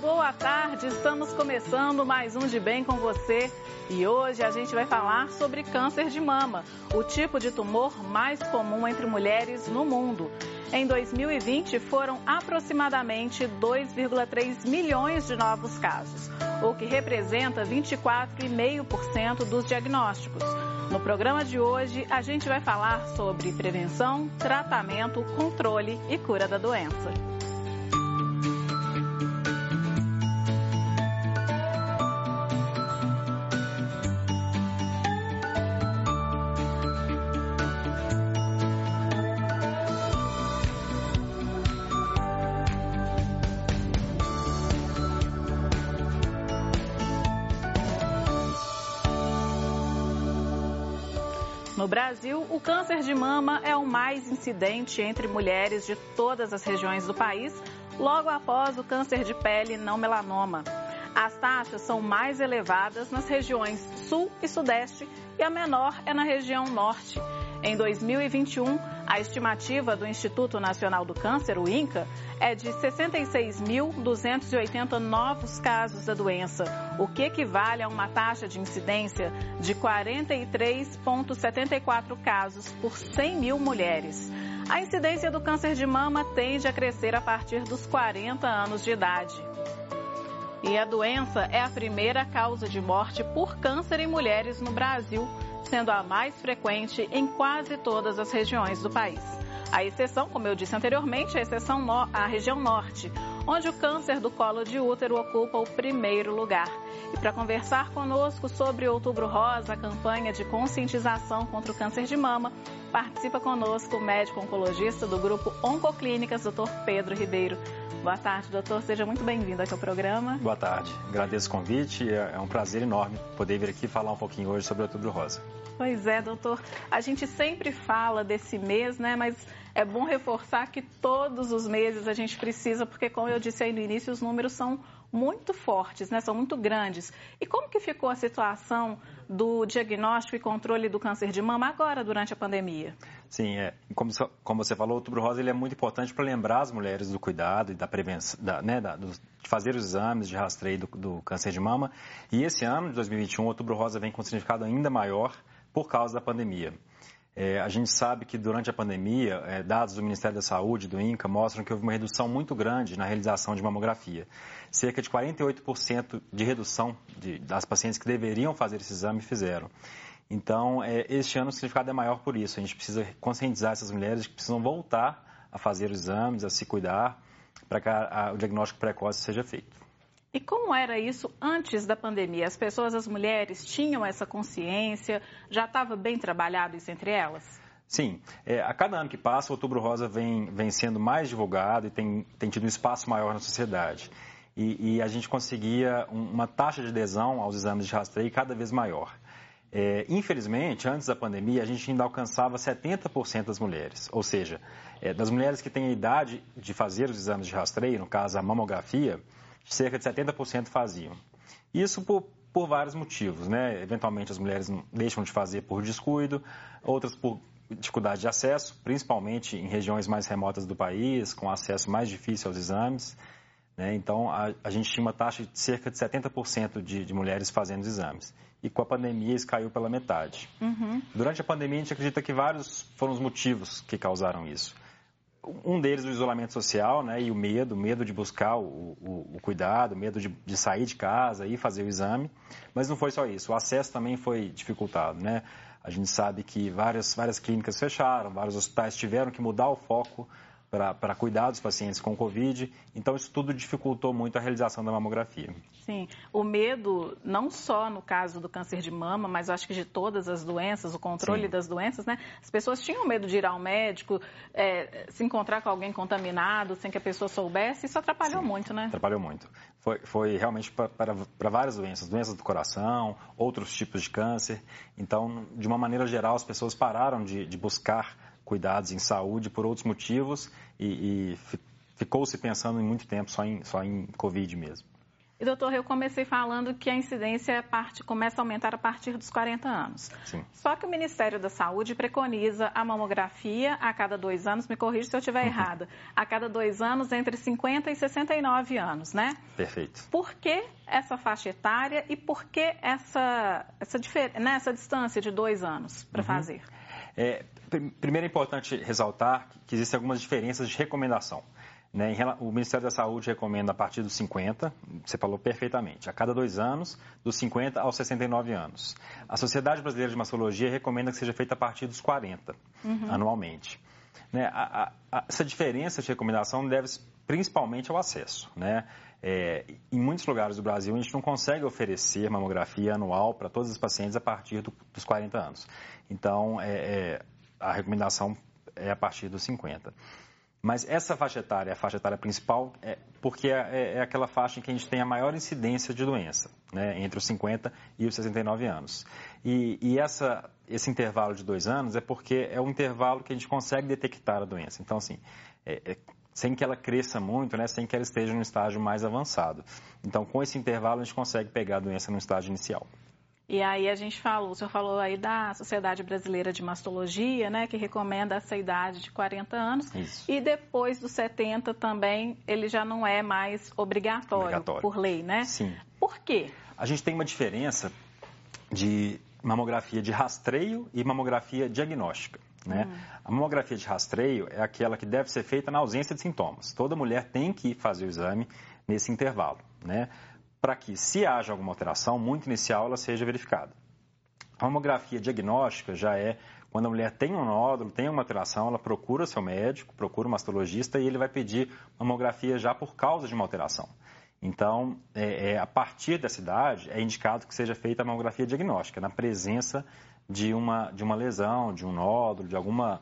boa tarde. Estamos começando mais um De Bem com você. E hoje a gente vai falar sobre câncer de mama, o tipo de tumor mais comum entre mulheres no mundo. Em 2020, foram aproximadamente 2,3 milhões de novos casos, o que representa 24,5% dos diagnósticos. No programa de hoje, a gente vai falar sobre prevenção, tratamento, controle e cura da doença. O câncer de mama é o mais incidente entre mulheres de todas as regiões do país, logo após o câncer de pele não melanoma. As taxas são mais elevadas nas regiões Sul e Sudeste e a menor é na região Norte. Em 2021, a estimativa do Instituto Nacional do Câncer, o INCA, é de 66.280 novos casos da doença, o que equivale a uma taxa de incidência de 43,74 casos por 100 mil mulheres. A incidência do câncer de mama tende a crescer a partir dos 40 anos de idade. E a doença é a primeira causa de morte por câncer em mulheres no Brasil sendo a mais frequente em quase todas as regiões do país. A exceção, como eu disse anteriormente, a exceção no, a região norte, onde o câncer do colo de útero ocupa o primeiro lugar. E para conversar conosco sobre Outubro Rosa, a campanha de conscientização contra o câncer de mama, participa conosco o médico oncologista do grupo Oncoclínicas, doutor Pedro Ribeiro. Boa tarde, doutor. Seja muito bem-vindo aqui ao programa. Boa tarde. Agradeço o convite. É, é um prazer enorme poder vir aqui falar um pouquinho hoje sobre o Outubro Rosa. Pois é, doutor. A gente sempre fala desse mês, né? Mas é bom reforçar que todos os meses a gente precisa, porque, como eu disse aí no início, os números são muito fortes, né? São muito grandes. E como que ficou a situação do diagnóstico e controle do câncer de mama agora, durante a pandemia? Sim, é, como, como você falou, o outubro rosa ele é muito importante para lembrar as mulheres do cuidado e da prevenção, da, né, da, do, de fazer os exames de rastreio do, do, câncer de mama. E esse ano, de 2021, o outubro rosa vem com um significado ainda maior por causa da pandemia. É, a gente sabe que durante a pandemia, é, dados do Ministério da Saúde, do INCA, mostram que houve uma redução muito grande na realização de mamografia. Cerca de 48% de redução de, das pacientes que deveriam fazer esse exame fizeram. Então, é, este ano o significado é maior por isso. A gente precisa conscientizar essas mulheres que precisam voltar a fazer os exames, a se cuidar, para que a, a, o diagnóstico precoce seja feito. E como era isso antes da pandemia? As pessoas, as mulheres, tinham essa consciência? Já estava bem trabalhado isso entre elas? Sim, é, a cada ano que passa, o Outubro Rosa vem, vem sendo mais divulgado e tem, tem tido um espaço maior na sociedade. E, e a gente conseguia uma taxa de adesão aos exames de rastreio cada vez maior. É, infelizmente, antes da pandemia, a gente ainda alcançava 70% das mulheres, ou seja, é, das mulheres que têm a idade de fazer os exames de rastreio, no caso a mamografia, cerca de 70% faziam. Isso por, por vários motivos, né? Eventualmente as mulheres deixam de fazer por descuido, outras por dificuldade de acesso, principalmente em regiões mais remotas do país, com acesso mais difícil aos exames. Né? Então, a, a, gente tinha uma taxa de cerca de 70% de, de mulheres fazendo os exames. E com a pandemia isso caiu pela metade. Uhum. Durante a pandemia, a gente acredita que vários foram os motivos que causaram isso um deles o isolamento social, né, e o medo, medo de buscar o, o, o cuidado, medo de, de, sair de casa e fazer o exame. Mas não foi só isso, o acesso também foi dificultado, né? A gente sabe que várias, várias clínicas fecharam, vários hospitais tiveram que mudar o foco para cuidar dos pacientes com Covid. Então, isso tudo dificultou muito a realização da mamografia. Sim, o medo, não só no caso do câncer de mama, mas eu acho que de todas as doenças, o controle Sim. das doenças, né? As pessoas tinham medo de ir ao médico, é, se encontrar com alguém contaminado, sem que a pessoa soubesse. Isso atrapalhou Sim, muito, né? Atrapalhou muito. Foi, foi realmente para várias doenças, doenças do coração, outros tipos de câncer. Então, de uma maneira geral, as pessoas pararam de, de buscar cuidados em saúde por outros motivos e, e ficou-se pensando em muito tempo só em, só em Covid mesmo. E, doutor, eu comecei falando que a incidência parte, começa a aumentar a partir dos 40 anos. Sim. Só que o Ministério da Saúde preconiza a mamografia a cada dois anos, me corrija se eu estiver errada, a cada dois anos entre 50 e 69 anos, né? Perfeito. Por que essa faixa etária e por que essa, essa, né, essa distância de dois anos para uhum. fazer? É, primeiro é importante ressaltar que existem algumas diferenças de recomendação. Né, o Ministério da Saúde recomenda a partir dos 50, você falou perfeitamente, a cada dois anos, dos 50 aos 69 anos. A Sociedade Brasileira de Mastologia recomenda que seja feita a partir dos 40, uhum. anualmente. Né, a, a, essa diferença de recomendação deve principalmente ao acesso. Né? É, em muitos lugares do Brasil, a gente não consegue oferecer mamografia anual para todos os pacientes a partir do, dos 40 anos. Então, é, é, a recomendação é a partir dos 50. Mas essa faixa etária, a faixa etária principal, é porque é, é, é, aquela faixa em que a gente tem a maior incidência de doença, né, entre os 50 e os 69 anos. E, e essa, esse intervalo de dois anos é porque é um intervalo que a gente consegue detectar a doença. Então, assim, é, é, sem que ela cresça muito, né, sem que ela esteja no estágio mais avançado. Então, com esse intervalo, a gente consegue pegar a doença no estágio inicial. E aí a gente falou, o senhor falou aí da Sociedade Brasileira de Mastologia, né, que recomenda essa idade de 40 anos. Isso. E depois dos 70 também, ele já não é mais obrigatório, obrigatório. por lei, né? Sim. Por quê? A gente tem uma diferença de mamografia de rastreio e mamografia diagnóstica. Né? Hum. A mamografia de rastreio é aquela que deve ser feita na ausência de sintomas. Toda mulher tem que fazer o exame nesse intervalo. Né? Para que, se haja alguma alteração muito inicial, ela seja verificada. A mamografia diagnóstica já é quando a mulher tem um nódulo, tem uma alteração, ela procura seu médico, procura o mastologista e ele vai pedir mamografia já por causa de uma alteração. Então, é, é, a partir dessa idade, é indicado que seja feita a mamografia diagnóstica, na presença de uma, de uma lesão, de um nódulo, de alguma,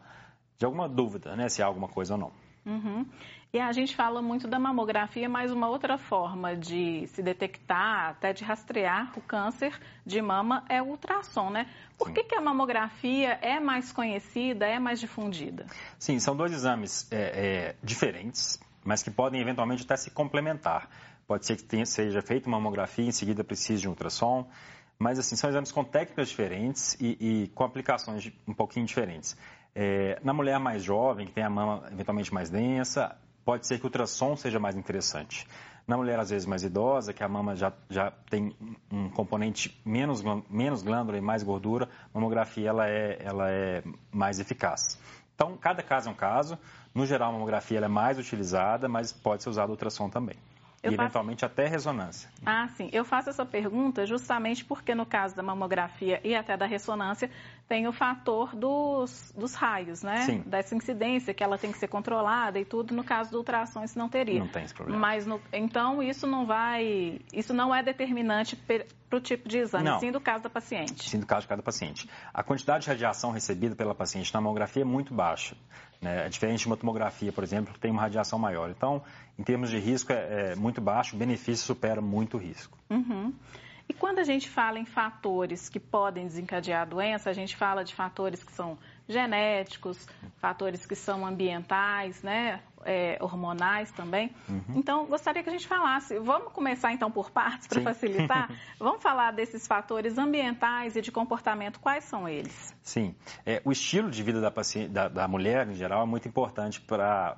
de alguma dúvida, né, se há alguma coisa ou não. Uhum. E a gente fala muito da mamografia, mas uma outra forma de se detectar, até de rastrear o câncer de mama é o ultrassom, né? Por que, que, a mamografia é mais conhecida, é mais difundida? Sim, são dois exames é, é, diferentes, mas que podem eventualmente até se complementar. Pode ser que tenha, seja feita uma mamografia em seguida precise de um ultrassom, mas assim, são exames com técnicas diferentes e, e com aplicações um pouquinho diferentes. É, na mulher mais jovem, que tem a mama eventualmente mais densa, pode ser que o ultrassom seja mais interessante. Na mulher, às vezes, mais idosa, que a mama já, já tem um componente menos, menos glândula e mais gordura, a mamografia ela é, ela é mais eficaz. Então, cada caso é um caso. No geral, a mamografia é mais utilizada, mas pode ser usado o ultrassom também. Eu e eventualmente faço... até ressonância. Ah, sim. Eu faço essa pergunta justamente porque no caso da mamografia e até da ressonância tem o fator dos, dos raios, né? Sim. Dessa incidência que ela tem que ser controlada e tudo. No caso do ultrassom isso não teria. Não tem esse problema. Mas no... então isso não vai, isso não é determinante para o tipo de exame, não. sim do caso da paciente. Sim do caso de cada paciente. A quantidade de radiação recebida pela paciente na mamografia é muito baixa. Né? É diferente de uma tomografia, por exemplo, que tem uma radiação maior. Então, em termos de risco, é, é muito baixo, o benefício supera muito o risco. Uhum. E quando a gente fala em fatores que podem desencadear a doença, a gente fala de fatores que são genéticos, fatores que são ambientais, né? É, hormonais também. Uhum. Então, gostaria que a gente falasse. Vamos começar então por partes para facilitar? Vamos falar desses fatores ambientais e de comportamento. Quais são eles? Sim. É, o estilo de vida da, paciente, da, da mulher, em geral, é muito importante para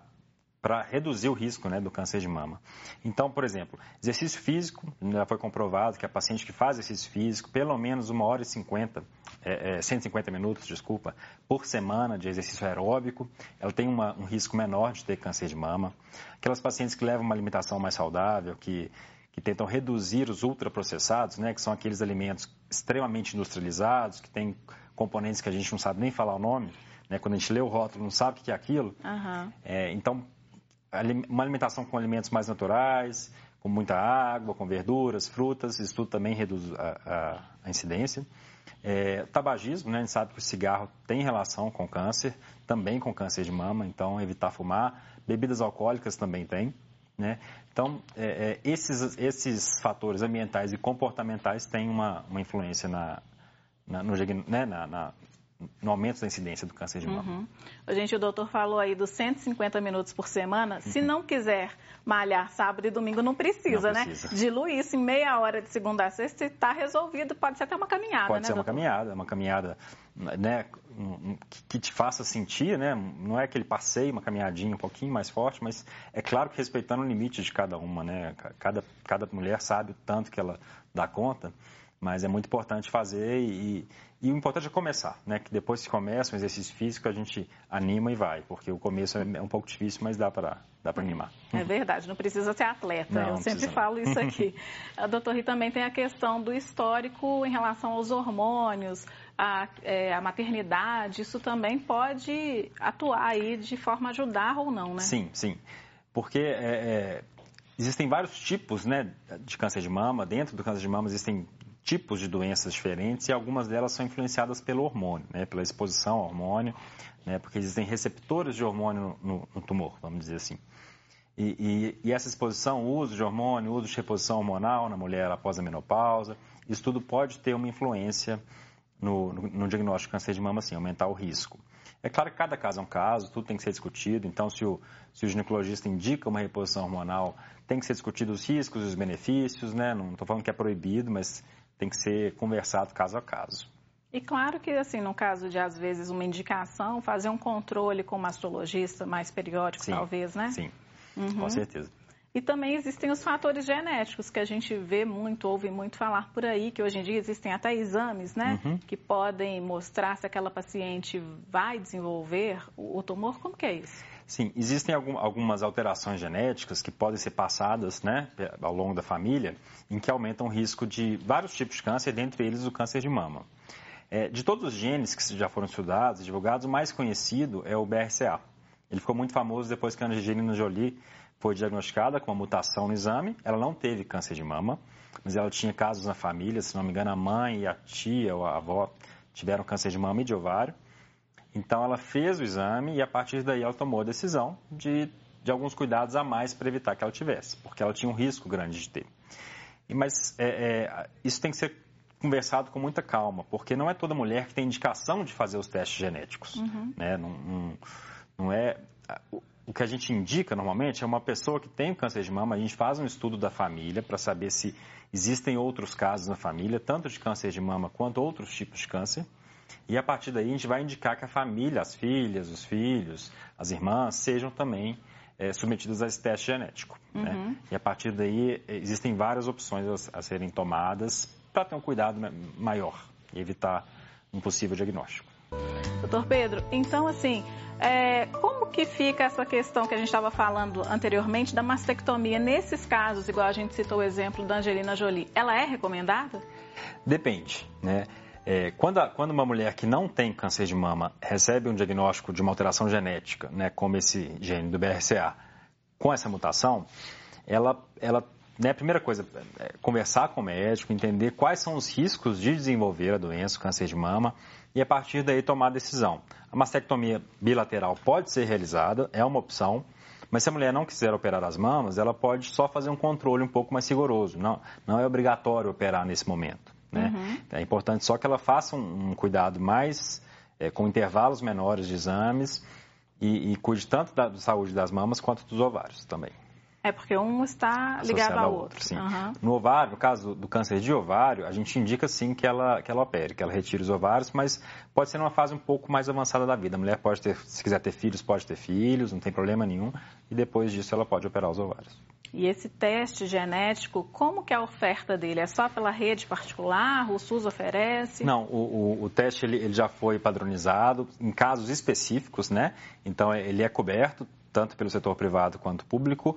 para reduzir o risco né, do câncer de mama. Então, por exemplo, exercício físico, já foi comprovado que a paciente que faz exercício físico, pelo menos uma hora e 50, é, é, 150 minutos, desculpa, por semana de exercício aeróbico, ela tem uma, um risco menor de ter câncer de mama. Aquelas pacientes que levam uma alimentação mais saudável, que, que tentam reduzir os ultraprocessados, né, que são aqueles alimentos extremamente industrializados, que têm componentes que a gente não sabe nem falar o nome, né, quando a gente lê o rótulo não sabe o que é aquilo. Uhum. É, então, uma alimentação com alimentos mais naturais, com muita água, com verduras, frutas, isso tudo também reduz a, a, a incidência. É, tabagismo, né, a gente sabe que o cigarro tem relação com câncer, também com câncer de mama, então evitar fumar. Bebidas alcoólicas também tem. Né? Então, é, é, esses, esses fatores ambientais e comportamentais têm uma, uma influência na, na, no, né, na, na no aumento da incidência do câncer de mama. Uhum. Gente, o doutor falou aí dos 150 minutos por semana. Uhum. Se não quiser malhar sábado e domingo, não precisa, não precisa. né? Diluir isso em meia hora de segunda a sexta e está resolvido. Pode ser até uma caminhada, Pode né, ser doutor? uma caminhada, uma caminhada né, que te faça sentir, né? Não é aquele passeio, uma caminhadinha um pouquinho mais forte, mas é claro que respeitando o limite de cada uma, né? Cada, cada mulher sabe o tanto que ela dá conta, mas é muito importante fazer e, e o importante é começar, né? Que depois que começa um exercício físico, a gente anima e vai, porque o começo é um pouco difícil, mas dá para dá para animar. É verdade, não precisa ser atleta. Não, Eu sempre falo isso aqui. a doutor Rita também tem a questão do histórico em relação aos hormônios, a, é, a, maternidade, isso também pode atuar aí de forma a ajudar ou não, né? Sim, sim. Porque é, é, existem vários tipos né, de câncer de mama. Dentro do câncer de mama existem tipos de doenças diferentes e algumas delas são influenciadas pelo hormônio, né, pela exposição ao hormônio, né, porque existem receptores de hormônio no, no tumor, vamos dizer assim. E, e, e, essa exposição, o uso de hormônio, o uso de reposição hormonal na mulher após a menopausa, isso tudo pode ter uma influência no, no, no diagnóstico de câncer de mama, assim, aumentar o risco. É claro que cada caso é um caso, tudo tem que ser discutido, então se o, se o ginecologista indica uma reposição hormonal, tem que ser discutido os riscos e os benefícios, né? Não estou falando que é proibido, mas tem que ser conversado caso a caso. E claro que, assim, no caso de, às vezes, uma indicação, fazer um controle com o mastologista mais periódico, sim, talvez, né? Sim, uhum. com certeza. E também existem os fatores genéticos, que a gente vê muito, ouve muito falar por aí, que hoje em dia existem até exames, né? Uhum. Que podem mostrar se aquela paciente vai desenvolver o tumor. Como que é isso? Sim, existem algumas alterações genéticas que podem ser passadas né, ao longo da família, em que aumentam o risco de vários tipos de câncer, dentre eles o câncer de mama. É, de todos os genes que já foram estudados, divulgados, o mais conhecido é o BRCA. Ele ficou muito famoso depois que a Angelina Jolie foi diagnosticada com uma mutação no exame. Ela não teve câncer de mama, mas ela tinha casos na família, se não me engano, a mãe e a tia ou a avó tiveram câncer de mama e de ovário. Então ela fez o exame e a partir daí ela tomou a decisão de, de alguns cuidados a mais para evitar que ela tivesse, porque ela tinha um risco grande de ter. E, mas é, é, isso tem que ser conversado com muita calma, porque não é toda mulher que tem indicação de fazer os testes genéticos. Uhum. Né? Não, não, não, é. O que a gente indica normalmente é uma pessoa que tem câncer de mama, a gente faz um estudo da família para saber se existem outros casos na família, tanto de câncer de mama quanto outros tipos de câncer. E a partir daí a gente vai indicar que a família, as filhas, os filhos, as irmãs, sejam também é, submetidas a esse teste genético. Né? Uhum. Né? E a partir daí existem várias opções a, a serem tomadas para ter um cuidado maior e evitar um possível diagnóstico. Doutor Pedro, então assim, é, como que fica essa questão que a gente estava falando anteriormente da mastectomia? Nesses casos, igual a gente citou o exemplo da Angelina Jolie, ela é recomendada? Depende, né? É, quando, a, quando, uma mulher que não tem câncer de mama recebe um diagnóstico de uma alteração genética, né, como esse gene do BRCA, com essa mutação, ela, ela né, a primeira coisa, é conversar com o médico, entender quais são os riscos de desenvolver a doença, o câncer de mama, e a partir daí tomar a decisão. A mastectomia bilateral pode ser realizada, é uma opção, mas se a mulher não quiser operar as mamas, ela pode só fazer um controle um pouco mais rigoroso. Não, não é obrigatório operar nesse momento. Né? Uhum. É importante só que ela faça um, um cuidado mais, é, com intervalos menores de exames e, e cuide tanto da, da saúde das mamas quanto dos ovários também. É porque um está ligado ao outro. Sim. Uhum. No ovário, no caso do câncer de ovário, a gente indica sim que ela, que ela opere, que ela retire os ovários, mas pode ser numa fase um pouco mais avançada da vida. A mulher pode ter, se quiser ter filhos, pode ter filhos, não tem problema nenhum, e depois disso ela pode operar os ovários. E esse teste genético, como que é a oferta dele? É só pela rede particular? O SUS oferece? Não, o, o, o teste ele, ele, já foi padronizado em casos específicos, né? Então ele é coberto tanto pelo setor privado quanto público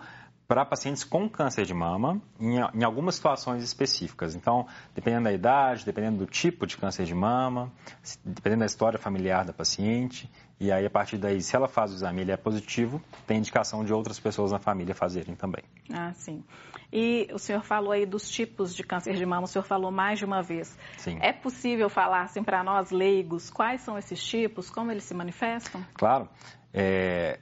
para pacientes com câncer de mama em, em, algumas situações específicas. Então, dependendo da idade, dependendo do tipo de câncer de mama, dependendo da história familiar da paciente, e aí a partir daí, se ela faz o exame e ele é positivo, tem indicação de outras pessoas na família fazerem também. Ah, sim. E o senhor falou aí dos tipos de câncer de mama, o senhor falou mais de uma vez. Sim. É possível falar, assim, para nós leigos, quais são esses tipos, como eles se manifestam? Claro. É,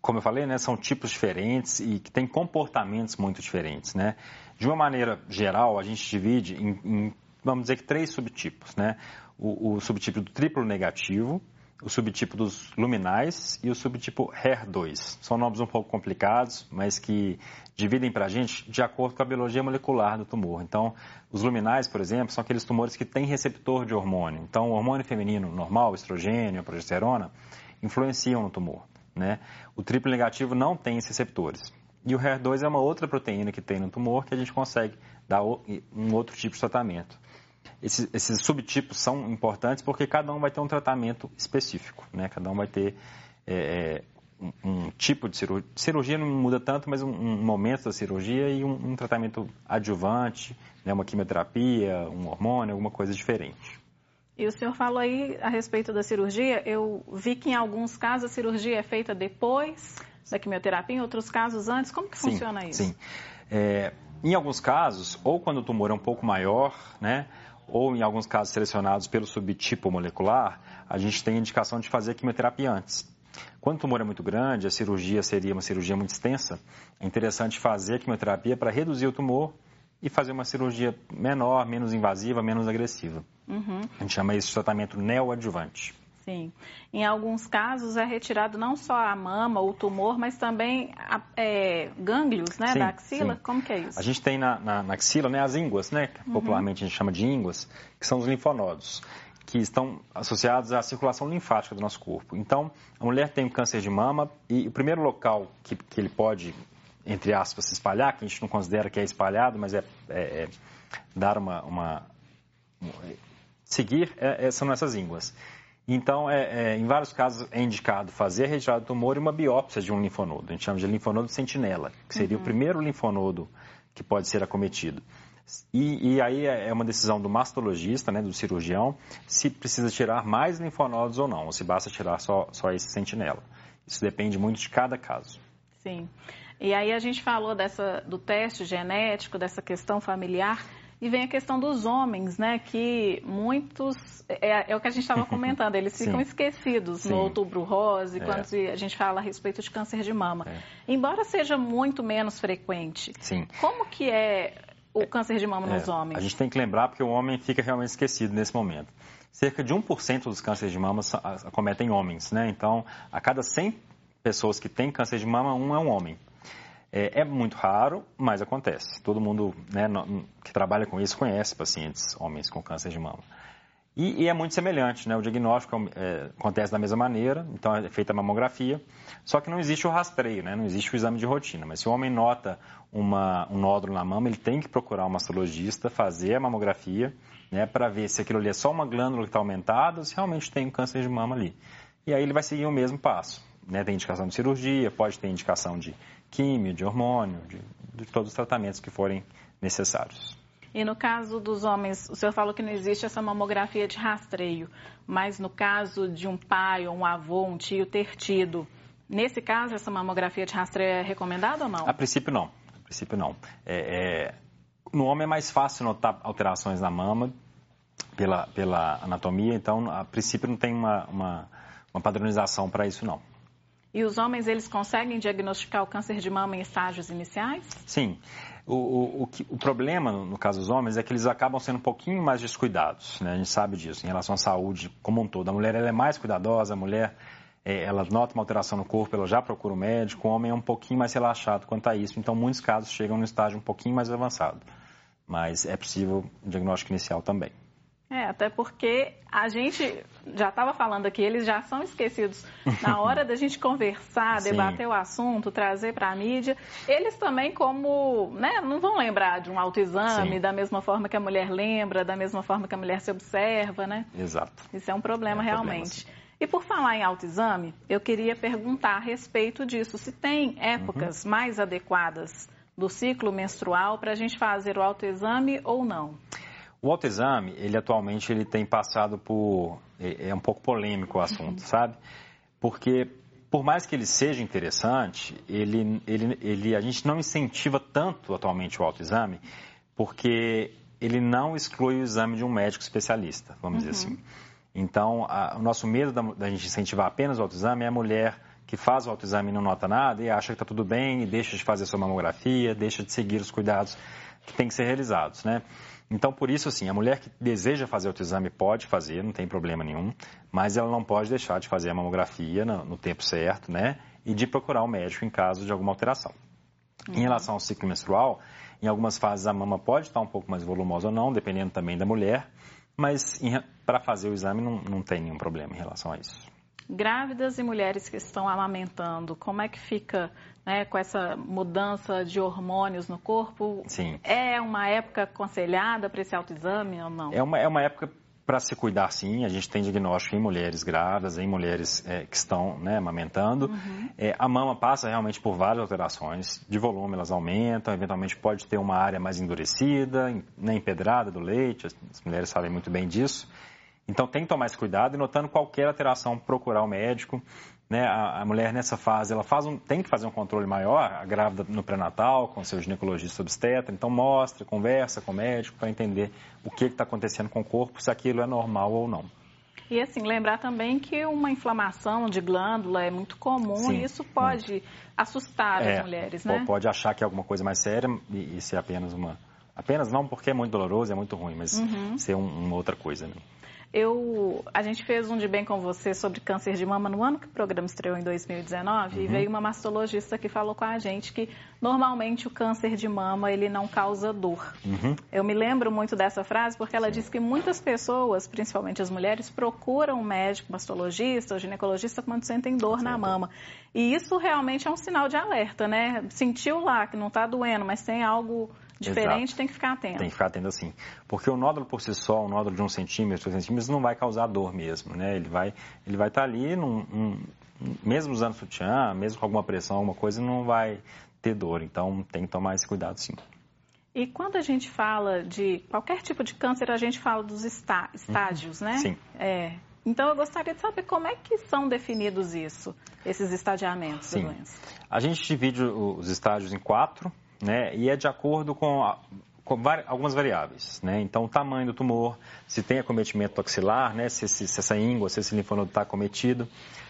como eu falei, né, são tipos diferentes e que têm comportamentos muito diferentes, né? De uma maneira geral, a gente divide em, em vamos dizer que três subtipos, né? o, o subtipo do triplo negativo, o subtipo dos luminais e o subtipo HER2. São nomes um pouco complicados, mas que dividem para a gente de acordo com a biologia molecular do tumor. Então, os luminais, por exemplo, são aqueles tumores que têm receptor de hormônio. Então, o hormônio feminino normal, estrogênio, progesterona, influenciam no tumor. Né? O triplo negativo não tem esses receptores. E o HER2 é uma outra proteína que tem no tumor que a gente consegue dar um outro tipo de tratamento. Esses, esses, subtipos são importantes porque cada um vai ter um tratamento específico, né? Cada um vai ter é, é um, um, tipo de cirurgia. Cirurgia não muda tanto, mas um, um momento da cirurgia e um, um tratamento adjuvante, né? uma quimioterapia, um hormônio, alguma coisa diferente. E o senhor falou aí a respeito da cirurgia. Eu vi que em alguns casos a cirurgia é feita depois da quimioterapia, em outros casos antes. Como que sim, funciona isso? Sim. É, em alguns casos, ou quando o tumor é um pouco maior, né? ou em alguns casos selecionados pelo subtipo molecular, a gente tem indicação de fazer a quimioterapia antes. Quando o tumor é muito grande, a cirurgia seria uma cirurgia muito extensa, é interessante fazer a quimioterapia para reduzir o tumor e fazer uma cirurgia menor, menos invasiva, menos agressiva. Uhum. A gente chama isso de tratamento neoadjuvante. Sim. Em alguns casos é retirado não só a mama, o tumor, mas também a, é, gânglios né, sim, da axila. Sim. Como que é isso? A gente tem na, na, na axila né, as ínguas, né, que uhum. popularmente a gente chama de ínguas, que são os linfonodos que estão associados à circulação linfática do nosso corpo. Então, a mulher tem um câncer de mama e o primeiro local que, que ele pode, entre aspas, se espalhar, que a gente não considera que é espalhado, mas é, é, é dar uma, uma, seguir, é, é, são essas ínguas. Então, é, é, em vários casos, é indicado fazer a retirada do tumor e uma biópsia de um linfonodo. A gente chama de linfonodo sentinela, que seria uhum. o primeiro linfonodo que pode ser acometido. E, e, aí é, é uma decisão do mastologista, né, do cirurgião, se precisa tirar mais linfonodos ou não, ou se basta tirar só, só esse sentinela. Isso depende muito de cada caso. Sim. E aí a gente falou dessa, do teste genético, dessa questão familiar. E vem a questão dos homens, né? Que muitos. É, é o que a gente estava comentando, eles ficam esquecidos Sim. no outubro rosa, é. quando a gente fala a respeito de câncer de mama. É. Embora seja muito menos frequente. Sim. Como que é o câncer de mama nos é, homens? A gente tem que lembrar porque o homem fica realmente esquecido nesse momento. Cerca de 1% dos cânceres de mama acometem homens, né? Então, a cada 100 pessoas que têm câncer de mama, um é um homem. É, é, muito raro, mas acontece. Todo mundo né, que trabalha com isso conhece pacientes, homens com câncer de mama. E, e é muito semelhante, né? O diagnóstico é, acontece da mesma maneira, então é feita a mamografia, só que não existe o rastreio, né? Não existe o exame de rotina. Mas se o homem nota uma, um nódulo na mama, ele tem que procurar um mastologista, fazer a mamografia, né? Para ver se aquilo ali é só uma glândula que está aumentada se realmente tem um câncer de mama ali. E aí ele vai seguir o mesmo passo. Né? Tem indicação de cirurgia, pode ter indicação de químio, de hormônio, de, de todos os tratamentos que forem necessários. E no caso dos homens, o senhor falou que não existe essa mamografia de rastreio, mas no caso de um pai ou um avô, um tio ter tido, nesse caso, essa mamografia de rastreio é recomendada ou não? A princípio, não. A princípio, não. É, é... No homem é mais fácil notar alterações na mama pela, pela anatomia, então, a princípio, não tem uma, uma, uma padronização para isso, não. E os homens, eles conseguem diagnosticar o câncer de mama em estágios iniciais? Sim. O, o, o, o, problema, no caso dos homens, é que eles acabam sendo um pouquinho mais descuidados, né? A gente sabe disso, em relação à saúde como um todo. A mulher, ela é mais cuidadosa, a mulher, é, ela nota uma alteração no corpo, ela já procura o um médico, o homem é um pouquinho mais relaxado quanto a isso. Então, muitos casos chegam no estágio um pouquinho mais avançado. Mas é possível o diagnóstico inicial também. É, até porque a gente já estava falando aqui, eles já são esquecidos na hora da gente conversar, debater o assunto, trazer para a mídia. Eles também, como, né, não vão lembrar de um autoexame Sim. da mesma forma que a mulher lembra, da mesma forma que a mulher se observa, né? Exato. Isso é um problema é um realmente. Problema, e por falar em autoexame, eu queria perguntar a respeito disso, se tem épocas uhum. mais adequadas do ciclo menstrual para a gente fazer o autoexame ou não? O autoexame, ele atualmente ele tem passado por é, é um pouco polêmico o assunto, sabe? Porque por mais que ele seja interessante, ele, ele, ele, a gente não incentiva tanto atualmente o autoexame, porque ele não exclui o exame de um médico especialista, vamos uhum. dizer assim. Então, a, o nosso medo da, da, gente incentivar apenas o autoexame é a mulher que faz o autoexame e não nota nada e acha que está tudo bem e deixa de fazer sua mamografia, deixa de seguir os cuidados que têm que ser realizados, né? Então, por isso, assim, a mulher que deseja fazer autoexame pode fazer, não tem problema nenhum, mas ela não pode deixar de fazer a mamografia no, no tempo certo, né? E de procurar o um médico em caso de alguma alteração. Uhum. Em relação ao ciclo menstrual, em algumas fases a mama pode estar um pouco mais volumosa ou não, dependendo também da mulher, mas para fazer o exame não, não tem nenhum problema em relação a isso. Grávidas e mulheres que estão amamentando, como é que fica né, com essa mudança de hormônios no corpo? Sim. É uma época aconselhada para esse autoexame ou não? É uma, é uma época para se cuidar, sim. A gente tem diagnóstico em mulheres grávidas, em mulheres é, que estão né, amamentando. Uhum. É, a mama passa realmente por várias alterações. De volume, elas aumentam. Eventualmente, pode ter uma área mais endurecida, né, empedrada do leite. As mulheres sabem muito bem disso. Então tem que tomar esse cuidado e notando qualquer alteração, procurar o médico. Né? A, a mulher nessa fase ela faz um, tem que fazer um controle maior, a grávida no pré-natal, com seu ginecologista obstetra. Então mostra, conversa com o médico para entender o que está acontecendo com o corpo, se aquilo é normal ou não. E assim, lembrar também que uma inflamação de glândula é muito comum Sim, e isso pode muito. assustar é, as mulheres, né? Pode achar que é alguma coisa mais séria e, e ser apenas uma. Apenas não porque é muito doloroso, é muito ruim, mas uhum. ser um, uma outra coisa. Né? Eu, a gente fez um de bem com você sobre câncer de mama no ano que o programa estreou em 2019 uhum. e veio uma mastologista que falou com a gente que normalmente o câncer de mama ele não causa dor. Uhum. Eu me lembro muito dessa frase porque ela Sim. disse que muitas pessoas, principalmente as mulheres, procuram um médico mastologista ou ginecologista quando sentem dor na mama. E isso realmente é um sinal de alerta, né? Sentiu lá que não está doendo, mas tem algo diferente, Exato. tem que ficar atento. Tem que ficar atento assim. Porque o nódulo por si só, um nódulo de um centímetro, dois centímetros, não vai causar dor mesmo, né? Ele vai, ele vai estar tá ali, num, um, mesmo usando sutiã, mesmo com alguma pressão, alguma coisa, não vai ter dor. Então tem que tomar esse cuidado sim. E quando a gente fala de qualquer tipo de câncer, a gente fala dos está, estágios, né? Sim. É, então eu gostaria de saber como é que são definidos isso, esses estadiamentos Sim. da doença. A gente divide os estágios em quatro, né? E é de acordo com, a, com algumas variáveis, né? Então, o tamanho do tumor, se tem acometimento toxilar, né? Se, se, se essa íngua, se esse linfonodo está acometido,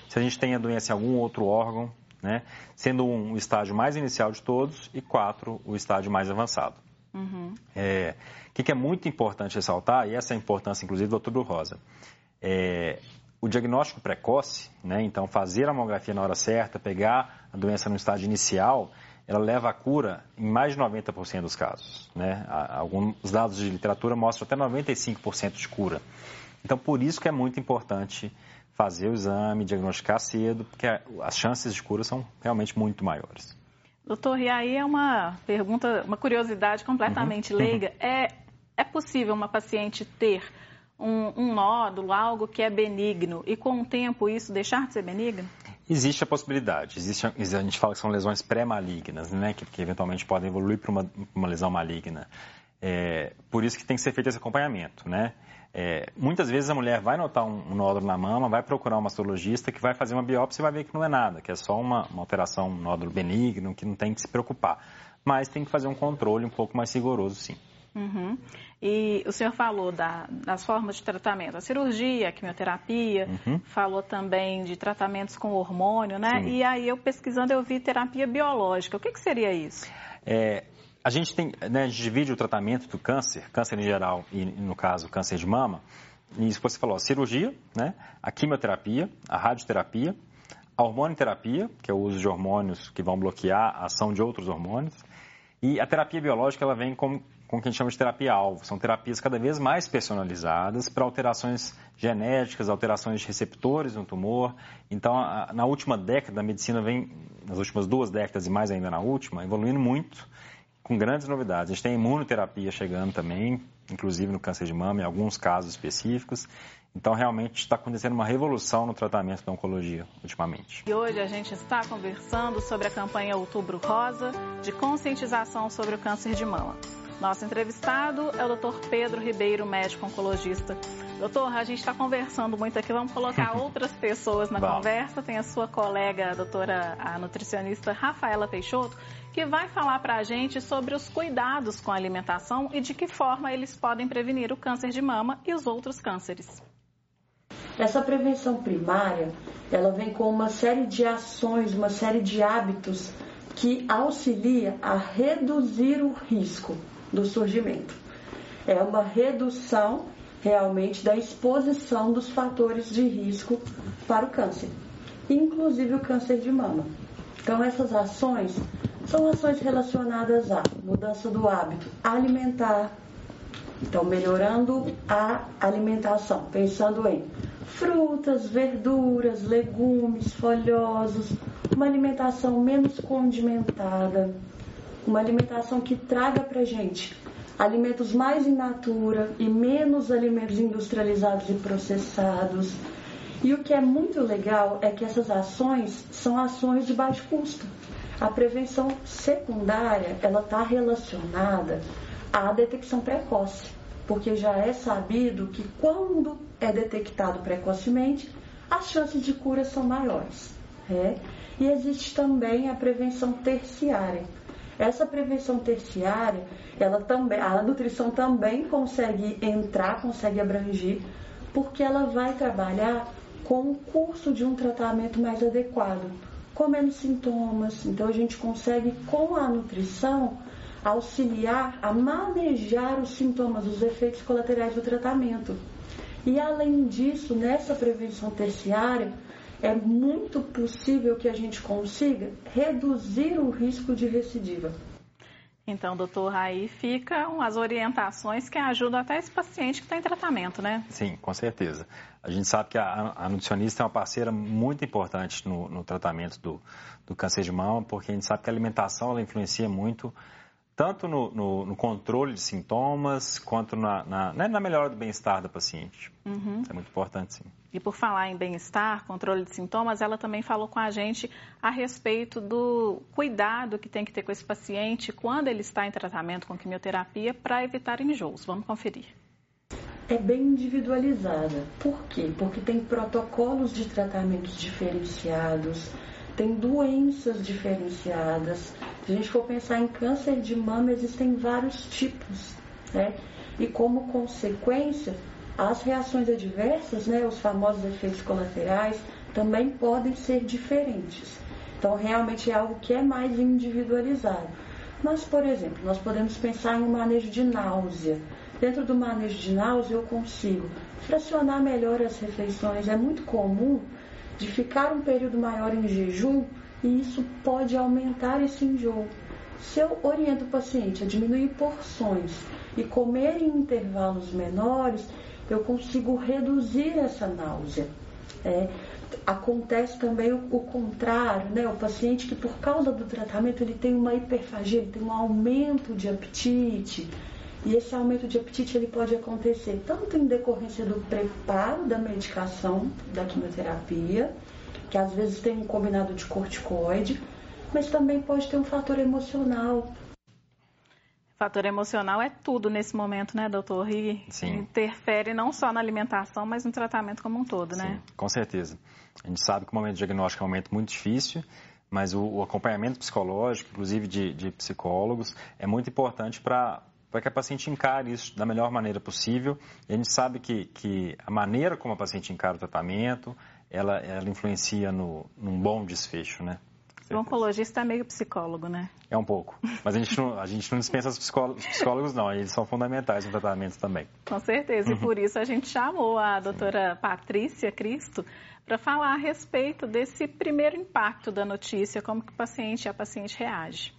se a gente tem a doença em algum outro órgão, né? Sendo um o estágio mais inicial de todos e quatro o estágio mais avançado. Uhum. É, o que, que, é muito importante ressaltar, e essa é a importância, inclusive, do outubro rosa, é, o diagnóstico precoce, né? Então, fazer a mamografia na hora certa, pegar a doença no estágio inicial, ela leva à cura em mais de 90% dos casos. Né? Alguns dados de literatura mostram até 95% de cura. Então, por isso que é muito importante fazer o exame, diagnosticar cedo, porque as chances de cura são realmente muito maiores. Doutor, e aí é uma pergunta, uma curiosidade completamente uhum. leiga. É, é possível uma paciente ter um, um nódulo, algo que é benigno, e com o tempo isso deixar de ser benigno? Existe a possibilidade. Existe, a gente fala que são lesões pré-malignas, né? Que, que, eventualmente podem evoluir para uma, uma, lesão maligna. É, por isso que tem que ser feito esse acompanhamento, né? É, muitas vezes a mulher vai notar um, um, nódulo na mama, vai procurar um mastologista que vai fazer uma biópsia e vai ver que não é nada, que é só uma, uma alteração, um nódulo benigno, que não tem que se preocupar. Mas tem que fazer um controle um pouco mais rigoroso, sim. Uhum. E o senhor falou da, das formas de tratamento, a cirurgia, a quimioterapia, uhum. falou também de tratamentos com hormônio, né? Sim. E aí eu pesquisando eu vi terapia biológica. O que, que seria isso? É, a gente tem, né, a gente divide o tratamento do câncer, câncer em geral e no caso câncer de mama, e isso que você falou, a cirurgia, né, a quimioterapia, a radioterapia, a hormonioterapia, que é o uso de hormônios que vão bloquear a ação de outros hormônios, e a terapia biológica ela vem como com o que a gente chama de terapia-alvo. São terapias cada vez mais personalizadas para alterações genéticas, alterações de receptores no tumor. Então, a, na última década, a medicina vem, nas últimas duas décadas e mais ainda na última, evoluindo muito, com grandes novidades. A gente tem imunoterapia chegando também, inclusive no câncer de mama, em alguns casos específicos. Então, realmente está acontecendo uma revolução no tratamento da oncologia ultimamente. E hoje a gente está conversando sobre a campanha Outubro Rosa de conscientização sobre o câncer de mama. Nosso entrevistado é o Dr. Pedro Ribeiro, médico oncologista. Doutor, a gente está conversando muito aqui, vamos colocar outras pessoas na conversa. Tem a sua colega, a doutora, a nutricionista Rafaela Peixoto, que vai falar para a gente sobre os cuidados com a alimentação e de que forma eles podem prevenir o câncer de mama e os outros cânceres. Essa prevenção primária, ela vem com uma série de ações, uma série de hábitos que auxilia a reduzir o risco do surgimento. é uma redução realmente da exposição dos fatores de risco para o câncer, inclusive o câncer de mama. Então, essas ações são ações relacionadas à mudança do hábito alimentar, então melhorando a alimentação, pensando em frutas, verduras, legumes, folhosos, uma alimentação menos condimentada, uma alimentação que traga para gente alimentos mais in natura e menos alimentos industrializados e processados. E o que é muito legal é que essas ações são ações de baixo custo. A prevenção secundária ela está relacionada à detecção precoce, porque já é sabido que quando é detectado precocemente, as chances de cura são maiores. É? E existe também a prevenção terciária. Essa prevenção terciária, ela também, a nutrição também consegue entrar, consegue abranger, porque ela vai trabalhar com o curso de um tratamento mais adequado, com menos sintomas. Então a gente consegue com a nutrição auxiliar a manejar os sintomas, os efeitos colaterais do tratamento. E além disso, nessa prevenção terciária, é muito possível que a gente consiga reduzir o risco de recidiva. Então, doutor, aí ficam as orientações que ajudam até esse paciente que está em tratamento, né? Sim, com certeza. A gente sabe que a, a nutricionista é uma parceira muito importante no, no tratamento do, do, câncer de mama, porque a gente sabe que a alimentação ela influencia muito tanto no, no, no, controle de sintomas quanto na, na, né, na melhora do bem-estar da paciente. Uhum. Isso é muito importante, sim. E por falar em bem-estar, controle de sintomas, ela também falou com a gente a respeito do cuidado que tem que ter com esse paciente quando ele está em tratamento com quimioterapia para evitar enjoos. Vamos conferir. É bem individualizada. Por quê? Porque tem protocolos de tratamentos diferenciados, tem doenças diferenciadas. Se a gente for pensar em câncer de mama, existem vários tipos, né? E como consequência, as reações adversas, né, os famosos efeitos colaterais, também podem ser diferentes. Então, realmente é algo que é mais individualizado. Mas, por exemplo, nós podemos pensar em um manejo de náusea. Dentro do manejo de náusea, eu consigo fracionar melhor as refeições. É muito comum de ficar um período maior em jejum e isso pode aumentar esse enjoo. Se eu oriento o paciente a diminuir porções e comer em intervalos menores, eu consigo reduzir essa náusea. É, acontece também o, o, contrário, né? O paciente que por causa do tratamento ele tem uma hiperfagia, ele tem um aumento de apetite, e esse aumento de apetite ele pode acontecer tanto em decorrência do preparo da medicação, da quimioterapia, que às vezes tem um combinado de corticoide, mas também pode ter um fator emocional. Fator emocional é tudo nesse momento, né, doutor? E Sim. interfere não só na alimentação, mas no tratamento como um todo, né? Sim, com certeza. A gente sabe que o momento diagnóstico é um momento muito difícil, mas o, o acompanhamento psicológico, inclusive de, de psicólogos, é muito importante para para que a paciente encare isso da melhor maneira possível. E a gente sabe que, que a maneira como a paciente encara o tratamento, ela, ela influencia no, num bom desfecho, né? O oncologista é meio psicólogo, né? É um pouco. Mas a gente não, a gente não dispensa os psicólogos, os psicólogos, não. Eles são fundamentais no tratamento também. Com certeza. E uhum. por isso a gente chamou a doutora Sim. Patrícia Cristo para falar a respeito desse primeiro impacto da notícia, como que o paciente e a paciente reage.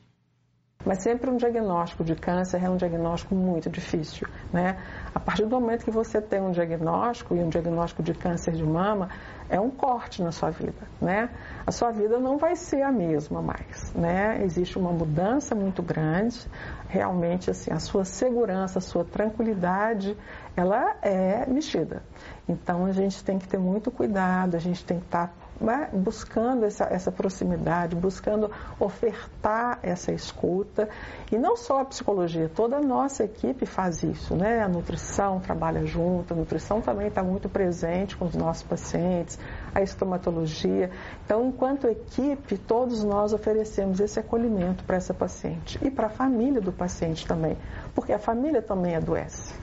Mas sempre um diagnóstico de câncer é um diagnóstico muito difícil, né? A partir do momento que você tem um diagnóstico e um diagnóstico de câncer de mama, é um corte na sua vida, né? A sua vida não vai ser a mesma mais, né? Existe uma mudança muito grande, realmente assim, a sua segurança, a sua tranquilidade, ela é mexida. Então a gente tem que ter muito cuidado, a gente tem que estar né, buscando essa, essa proximidade, buscando ofertar essa escuta. E não só a psicologia, toda a nossa equipe faz isso, né? A nutrição trabalha junto, a nutrição também está muito presente com os nossos pacientes, a estomatologia. Então, enquanto equipe, todos nós oferecemos esse acolhimento para essa paciente e para a família do paciente também, porque a família também adoece.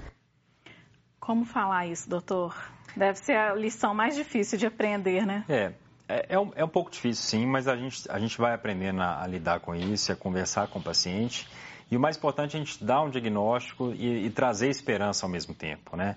Como falar isso, doutor? Deve ser a lição mais difícil de aprender, né? É, é, é, um, é um pouco difícil, sim, mas a gente, a gente vai aprendendo a, a lidar com isso, a conversar com o paciente. E o mais importante é a gente dar um diagnóstico e, e trazer esperança ao mesmo tempo, né?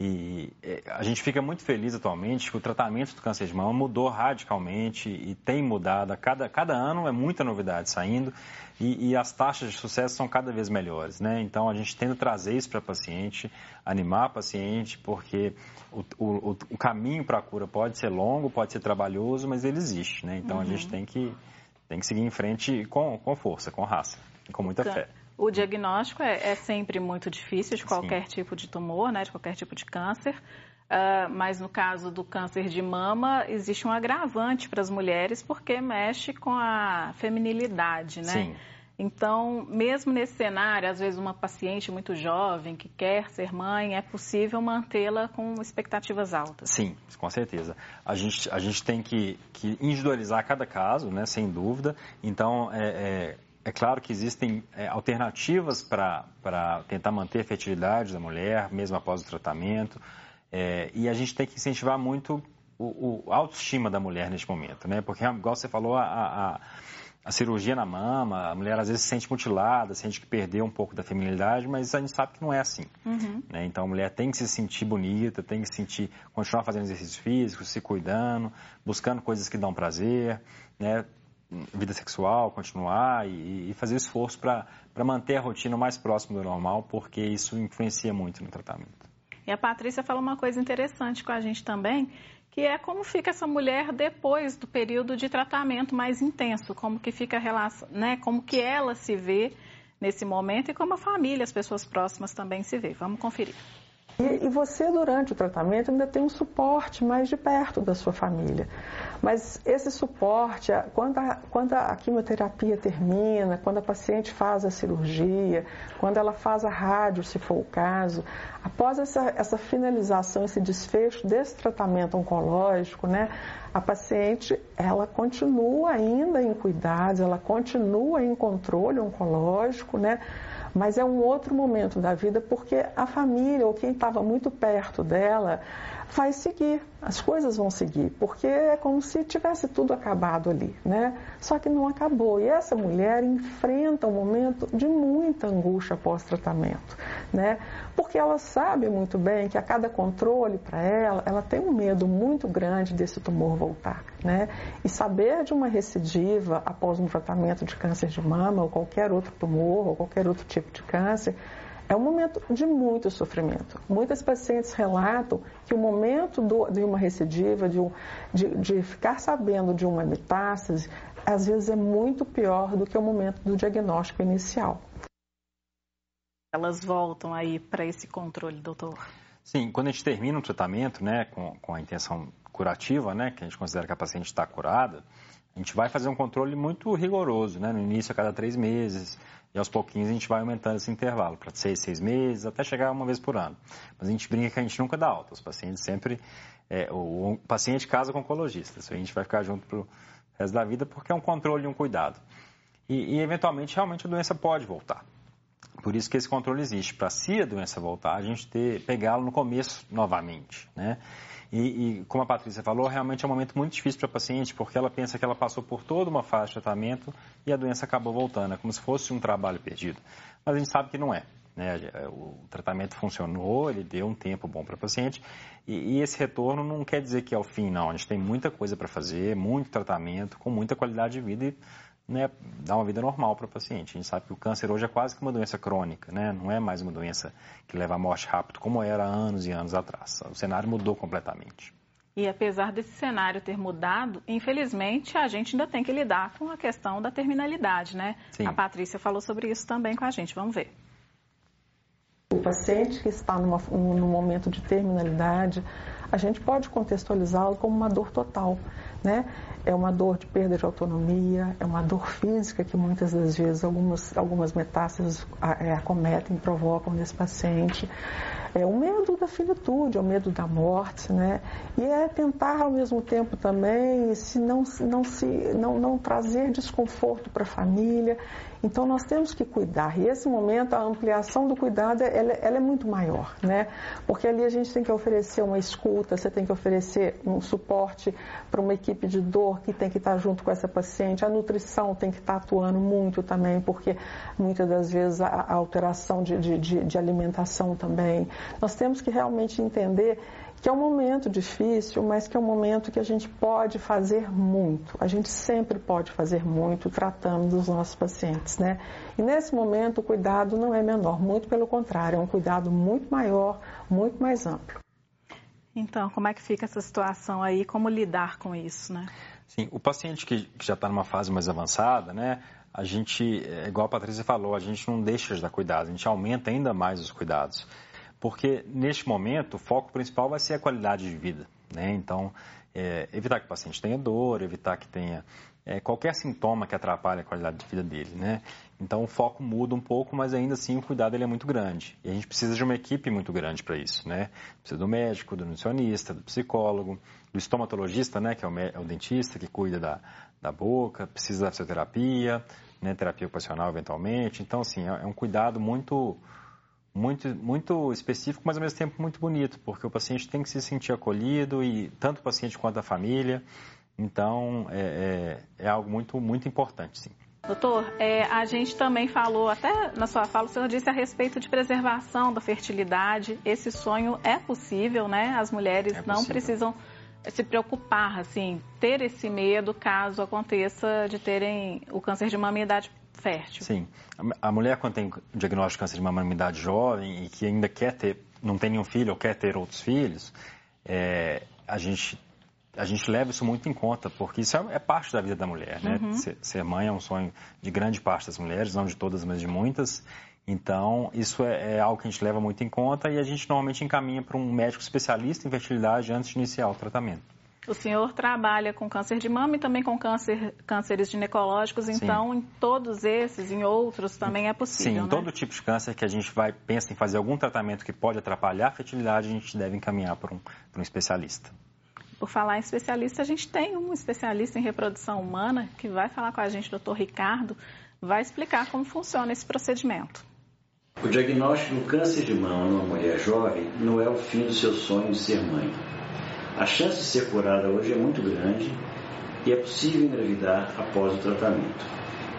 E é, a gente fica muito feliz atualmente que o tratamento do câncer de mama mudou radicalmente e tem mudado. A cada, cada ano é muita novidade saindo e, e, as taxas de sucesso são cada vez melhores. Né? Então a gente tenta trazer isso para a paciente, animar a paciente, porque o, o, o caminho para a cura pode ser longo, pode ser trabalhoso, mas ele existe. Né? Então uhum. a gente tem que, tem que seguir em frente com, com força, com raça, com muita fé. O diagnóstico é, é sempre muito difícil de qualquer Sim. tipo de tumor, né, de qualquer tipo de câncer. Uh, mas no caso do câncer de mama, existe um agravante para as mulheres porque mexe com a feminilidade, né? Sim. Então, mesmo nesse cenário, às vezes uma paciente muito jovem que quer ser mãe, é possível mantê-la com expectativas altas? Sim, com certeza. A gente, a gente tem que, que individualizar cada caso, né, sem dúvida. Então, é, é é claro que existem é, alternativas para tentar manter a fertilidade da mulher, mesmo após o tratamento, é, e a gente tem que incentivar muito o, o, autoestima da mulher neste momento, né? Porque, igual você falou, a, a, a, cirurgia na mama, a mulher às vezes se sente mutilada, sente que perdeu um pouco da feminilidade, mas a gente sabe que não é assim. Uhum. Né? Então, a mulher tem que se sentir bonita, tem que se sentir, continuar fazendo exercícios físicos, se cuidando, buscando coisas que dão prazer, né? Vida sexual, continuar e, e fazer esforço para manter a rotina mais próxima do normal, porque isso influencia muito no tratamento. E a Patrícia falou uma coisa interessante com a gente também, que é como fica essa mulher depois do período de tratamento mais intenso, como que fica a relação, né, como que ela se vê nesse momento e como a família, as pessoas próximas também se vê. Vamos conferir. E, e, você, durante o tratamento, ainda tem um suporte mais de perto da sua família. Mas esse suporte, quando a, quando a quimioterapia termina, quando a paciente faz a cirurgia, quando ela faz a rádio, se for o caso, após essa, essa finalização, esse desfecho desse tratamento oncológico, né, a paciente ela continua ainda em cuidados, ela continua em controle oncológico, né? Mas é um outro momento da vida porque a família ou quem estava muito perto dela vai seguir, as coisas vão seguir, porque é como se tivesse tudo acabado ali, né? Só que não acabou. E essa mulher enfrenta um momento de muita angústia pós-tratamento, né? Porque ela sabe muito bem que a cada controle para ela, ela tem um medo muito grande desse tumor voltar, né? E saber de uma recidiva após um tratamento de câncer de mama ou qualquer outro tumor ou qualquer outro tipo de câncer é um momento de muito sofrimento. Muitas pacientes relatam que o momento do, de uma recidiva, de, um, de, de ficar sabendo de uma metástase, às vezes é muito pior do que o momento do diagnóstico inicial. Elas voltam aí para esse controle, doutor? Sim, quando a gente termina o tratamento, né, com, com a intenção curativa, né, que a gente considera que a paciente está curada, a gente vai fazer um controle muito rigoroso, né, no início a cada três meses, aos pouquinhos a gente vai aumentando esse intervalo para seis, seis meses, até chegar uma vez por ano. Mas a gente brinca que a gente nunca dá alta. Os pacientes sempre. É, o, o, paciente casa com o oncologista. A gente vai ficar junto para o resto da vida porque é um controle e um cuidado. E, e, eventualmente, realmente a doença pode voltar. Por isso que esse controle existe. Para se a doença voltar, a gente pegá-lo no começo novamente. Né? E, e, como a Patrícia falou, realmente é um momento muito difícil para a paciente, porque ela pensa que ela passou por toda uma fase de tratamento e a doença acabou voltando. É como se fosse um trabalho perdido. Mas a gente sabe que não é. Né? O tratamento funcionou, ele deu um tempo bom para a paciente e, e, esse retorno não quer dizer que é o fim, não. A gente tem muita coisa para fazer, muito tratamento, com muita qualidade de vida e né, dar uma vida normal para o paciente. A gente sabe que o câncer hoje é quase que uma doença crônica, né? não é mais uma doença que leva à morte rápido como era anos e anos atrás. O cenário mudou completamente. E apesar desse cenário ter mudado, infelizmente a gente ainda tem que lidar com a questão da terminalidade, né? Sim. A Patrícia falou sobre isso também com a gente. Vamos ver. O paciente que está numa, num momento de terminalidade, a gente pode contextualizá-lo como uma dor total, né? É uma dor de perda de autonomia, é uma dor física que muitas das vezes algumas, algumas metástases é, acometem, provocam nesse paciente. É o medo da finitude, é o medo da morte, né? E é tentar ao mesmo tempo também se não, não, se, não, não trazer desconforto para a família. Então nós temos que cuidar. E esse momento, a ampliação do cuidado, ela, ela é muito maior, né? Porque ali a gente tem que oferecer uma escuta, você tem que oferecer um suporte para uma equipe de dor que tem que estar junto com essa paciente, a nutrição tem que estar atuando muito também, porque muitas das vezes a, a alteração de, de, de alimentação também. Nós temos que realmente entender que é um momento difícil, mas que é um momento que a gente pode fazer muito. A gente sempre pode fazer muito tratando dos nossos pacientes, né? E nesse momento o cuidado não é menor, muito pelo contrário, é um cuidado muito maior, muito mais amplo. Então, como é que fica essa situação aí? Como lidar com isso, né? Sim, o paciente que, que já está numa fase mais avançada, né? A gente, é igual a Patrícia falou, a gente não deixa de dar cuidado, a gente aumenta ainda mais os cuidados porque neste momento o foco principal vai ser a qualidade de vida. Né? Então, é, evitar que o paciente tenha dor, evitar que tenha é, qualquer sintoma que atrapalhe a qualidade de vida dele. Né? Então, o foco muda um pouco, mas ainda assim o cuidado ele é muito grande. E a gente precisa de uma equipe muito grande para isso. Né? Precisa do médico, do nutricionista, do psicólogo, do estomatologista, né? que é o, é o dentista que cuida da, da boca, precisa da fisioterapia, né? terapia ocupacional eventualmente. Então, assim, é, é um cuidado muito muito, muito específico, mas ao mesmo tempo muito bonito, porque o paciente tem que se sentir acolhido, e tanto o paciente quanto a família. Então, é, é, é algo muito, muito importante, sim. Doutor, é, a gente também falou, até na sua fala, o senhor disse a respeito de preservação da fertilidade. Esse sonho é possível, né? As mulheres é não precisam se preocupar, assim, ter esse medo caso aconteça de terem o câncer de mama em idade fértil. Sim. A mulher, quando tem diagnóstico de câncer de mama em idade jovem e que ainda quer ter, não tem nenhum filho ou quer ter outros filhos, é, a gente a gente leva isso muito em conta, porque isso é, é parte da vida da mulher, né? Uhum. Ser, ser, mãe é um sonho de grande parte das mulheres, não de todas, mas de muitas. Então, isso é, é algo que a gente leva muito em conta e a gente normalmente encaminha para um médico especialista em fertilidade antes de iniciar o tratamento. O senhor trabalha com câncer de mama e também com câncer, cânceres ginecológicos, então Sim. em todos esses, em outros também é possível. Sim, né? todo tipo de câncer que a gente vai pensa em fazer algum tratamento que pode atrapalhar a fertilidade, a gente deve encaminhar para um, para um especialista. Por falar em especialista, a gente tem um especialista em reprodução humana que vai falar com a gente, doutor Ricardo, vai explicar como funciona esse procedimento. O diagnóstico do câncer de mama numa mulher jovem não é o fim do seu sonho de ser mãe a chance de ser curada hoje é muito grande e é possível engravidar após o tratamento.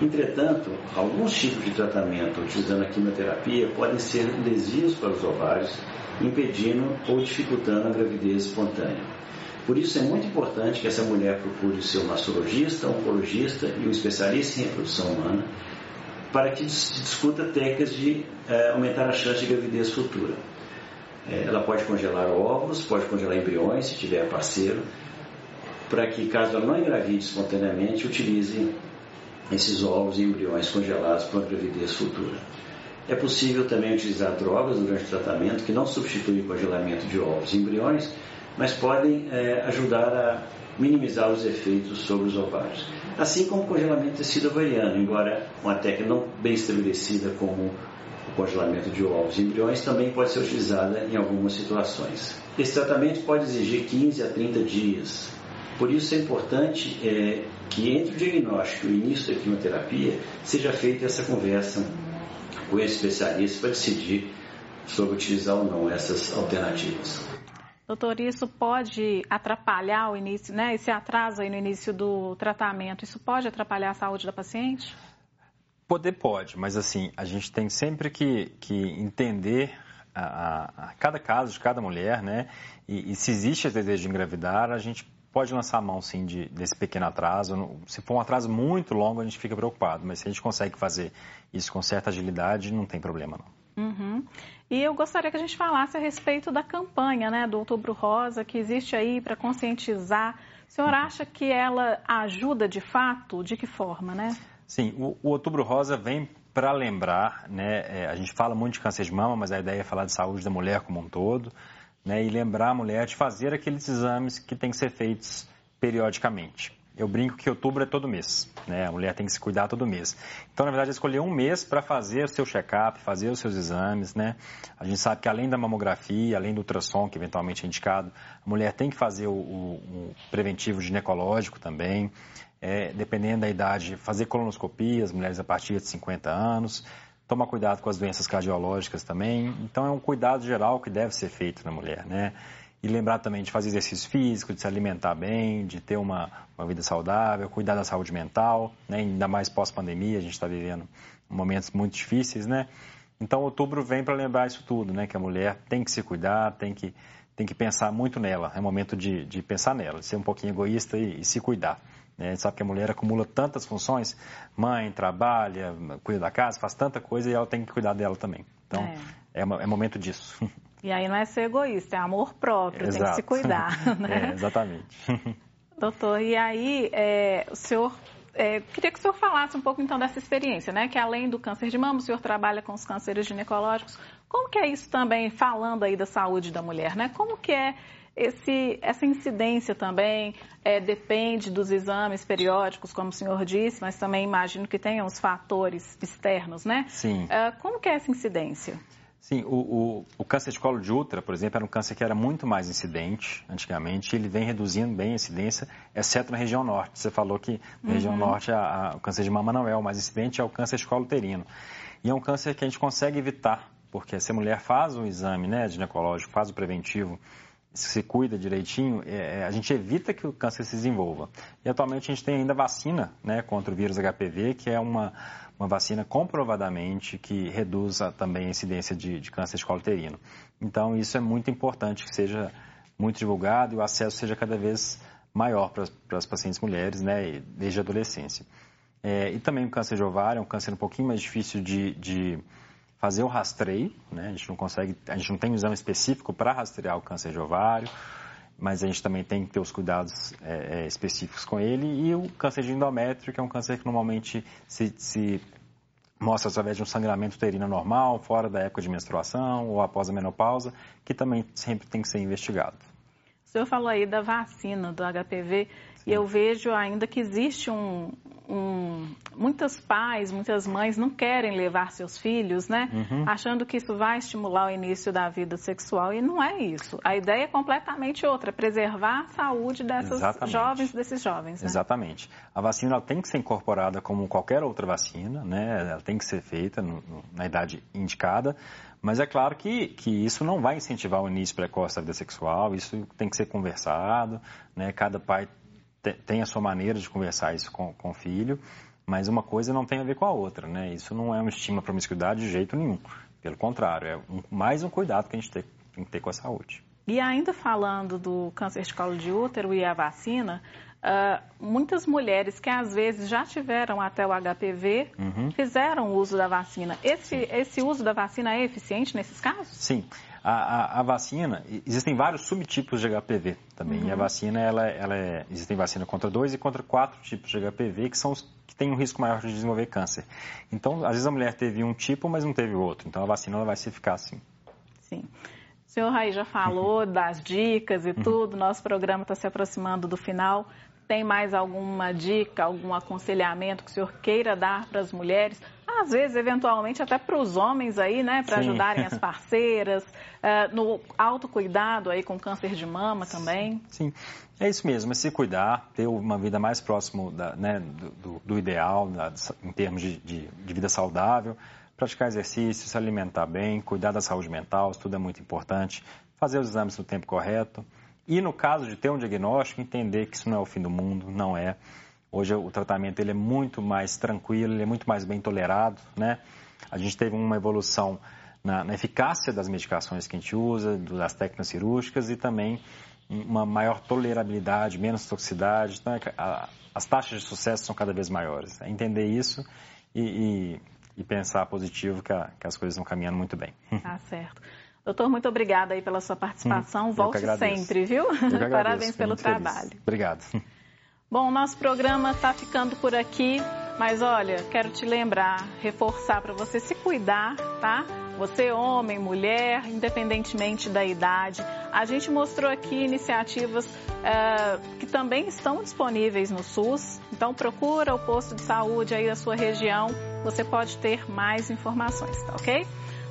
Entretanto, alguns tipos de tratamento utilizando a quimioterapia podem ser lesivos para os ovários, impedindo ou dificultando a gravidez espontânea. Por isso é muito importante que essa mulher procure o seu mastologista, oncologista e um especialista em reprodução humana para que se discuta técnicas de eh, aumentar a chance de gravidez futura. É, ela pode congelar ovos, pode congelar embriões, se tiver parceiro, para que, caso ela não engravide espontaneamente, utilize esses ovos e embriões congelados para uma gravidez futura. É possível também utilizar drogas durante o tratamento que não substituem o congelamento de ovos e embriões, mas podem é, ajudar a minimizar os efeitos sobre os ovários. Assim como o congelamento de tecido ovariano, embora uma técnica não bem estabelecida como o congelamento de ovos e embriões também pode ser utilizada em algumas situações. Esse tratamento pode exigir 15 a 30 dias. Por isso é importante é, que entre o diagnóstico e o início da quimioterapia seja feita essa conversa com esse especialista para decidir sobre utilizar ou não essas alternativas. Doutor, isso pode atrapalhar o início, né? Esse atraso aí no início do tratamento, isso pode atrapalhar a saúde da paciente? Poder pode, mas assim, a gente tem sempre que, que entender a, a, a cada caso de cada mulher, né? E, e, se existe esse desejo de engravidar, a gente pode lançar a mão, sim, de, desse pequeno atraso. Se for um atraso muito longo, a gente fica preocupado, mas se a gente consegue fazer isso com certa agilidade, não tem problema, não. Uhum. E eu gostaria que a gente falasse a respeito da campanha, né, do Outubro Rosa, que existe aí para conscientizar. O senhor acha que ela ajuda de fato? De que forma, né? Sim, o, o Outubro Rosa vem para lembrar, né, é, a gente fala muito de câncer de mama, mas a ideia é falar de saúde da mulher como um todo, né, e lembrar a mulher de fazer aqueles exames que têm que ser feitos periodicamente. Eu brinco que outubro é todo mês, né? A mulher tem que se cuidar todo mês. Então, na verdade, escolher um mês para fazer o seu check-up, fazer os seus exames, né? A gente sabe que além da mamografia, além do ultrassom, que eventualmente é indicado, a mulher tem que fazer o, o, o preventivo ginecológico também é, dependendo da idade, fazer colonoscopias, mulheres a partir de 50 anos, tomar cuidado com as doenças cardiológicas também. Então, é um cuidado geral que deve ser feito na mulher, né? E lembrar também de fazer exercício físico, de se alimentar bem, de ter uma, uma vida saudável, cuidar da saúde mental, né? ainda mais pós-pandemia, a gente está vivendo momentos muito difíceis, né? Então, outubro vem para lembrar isso tudo, né? Que a mulher tem que se cuidar, tem que, tem que pensar muito nela. É momento de, de pensar nela, de ser um pouquinho egoísta e, e se cuidar. Né? A gente sabe que a mulher acumula tantas funções, mãe, trabalha, cuida da casa, faz tanta coisa e ela tem que cuidar dela também. Então, é, é, é momento disso. E aí não é ser egoísta, é amor próprio, Exato. tem que se cuidar. Né? É, exatamente. Doutor, e aí é, o senhor é, queria que o senhor falasse um pouco então dessa experiência, né? Que além do câncer de mama, o senhor trabalha com os cânceres ginecológicos. Como que é isso também, falando aí da saúde da mulher, né? Como que é esse, essa incidência também é, depende dos exames periódicos, como o senhor disse, mas também imagino que tenham os fatores externos, né? Sim. É, como que é essa incidência? Sim, o, o, o, câncer de colo de útero, por exemplo, era um câncer que era muito mais incidente antigamente, ele vem reduzindo bem a incidência, exceto na região norte. Você falou que na uhum. região norte a, a, o câncer de mama não é o mais incidente, é o câncer de colo uterino. E é um câncer que a gente consegue evitar, porque se a mulher faz um exame né, ginecológico, faz o preventivo, se cuida direitinho, é, é, a gente evita que o câncer se desenvolva. E atualmente a gente tem ainda vacina né, contra o vírus HPV, que é uma, uma vacina comprovadamente que reduz também a incidência de, de câncer de colo uterino. Então, isso é muito importante que seja muito divulgado e o acesso seja cada vez maior para, para as pacientes mulheres, né, desde a adolescência. É, e também o câncer de ovário é um câncer um pouquinho mais difícil de, de fazer o rastreio, né, a gente não consegue, a gente não tem um exame específico para rastrear o câncer de ovário, mas a gente também tem que ter os cuidados é, é, específicos com ele. E o câncer de endométrio, que é um câncer que normalmente se, se mostra através de um sangramento uterino normal, fora da época de menstruação ou após a menopausa, que também sempre tem que ser investigado. O senhor falou aí da vacina do HPV Sim. e eu vejo ainda que existe um, um, muitos pais, muitas mães não querem levar seus filhos, né? Uhum. Achando que isso vai estimular o início da vida sexual e não é isso. A ideia é completamente outra, preservar a saúde dessas Exatamente. jovens, desses jovens. Né? Exatamente. A vacina tem que ser incorporada como qualquer outra vacina, né? Ela tem que ser feita no, no, na idade indicada. Mas é claro que, que isso não vai incentivar o início precoce da vida sexual, isso tem que ser conversado, né? Cada pai tem a sua maneira de conversar isso com, com o filho, mas uma coisa não tem a ver com a outra, né? Isso não é um estímulo à promiscuidade de jeito nenhum. Pelo contrário, é um, mais um cuidado que a gente tem, tem que ter com a saúde. E ainda falando do câncer de colo de útero e a vacina, Uh, muitas mulheres que às vezes já tiveram até o HPV uhum. fizeram uso da vacina. Esse, esse uso da vacina é eficiente nesses casos? Sim. A, a, a, vacina, existem vários subtipos de HPV também. Uhum. E a uhum. vacina, ela, ela é, existem vacina contra dois e contra quatro tipos de HPV, que são os que têm um risco maior de desenvolver câncer. Então, às vezes a mulher teve um tipo, mas não teve outro. Então, a vacina ela vai se eficaz sim. Sim. O senhor Raí já falou uhum. das dicas e uhum. tudo, nosso programa está se aproximando do final. Tem mais alguma dica, algum aconselhamento que o senhor queira dar para as mulheres? Às vezes, eventualmente, até para os homens aí, né? Para ajudarem as parceiras, uh, no autocuidado aí com câncer de mama também. Sim, é isso mesmo, é se cuidar, ter uma vida mais próxima da, né, do, do, ideal, da, em termos de, de, de vida saudável, praticar exercício, se alimentar bem, cuidar da saúde mental, isso tudo é muito importante, fazer os exames no tempo correto. E no caso de ter um diagnóstico, entender que isso não é o fim do mundo, não é. Hoje o tratamento ele é muito mais tranquilo, ele é muito mais bem tolerado, né? A gente teve uma evolução na, na eficácia das medicações que a gente usa, das técnicas cirúrgicas e também uma maior tolerabilidade, menos toxicidade. Então, é a, as taxas de sucesso são cada vez maiores. É entender isso e, e, e pensar positivo que, a, que as coisas estão caminhando muito bem. Tá certo. Doutor, muito obrigada aí pela sua participação. Hum, Volte sempre, viu? Parabéns pelo trabalho. Feliz. Obrigado. Bom, nosso programa está ficando por aqui, mas olha, quero te lembrar, reforçar para você se cuidar, tá? Você, homem, mulher, independentemente da idade. A gente mostrou aqui iniciativas uh, que também estão disponíveis no SUS. Então procura o posto de saúde aí da sua região. Você pode ter mais informações, tá ok?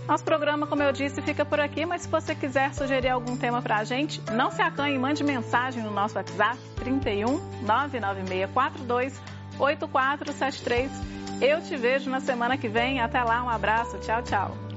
Nosso programa, como eu disse, fica por aqui, mas se você quiser sugerir algum tema para a gente, não se acanhe, mande mensagem no nosso WhatsApp 31 99642 8473. Eu te vejo na semana que vem. Até lá, um abraço. Tchau, tchau.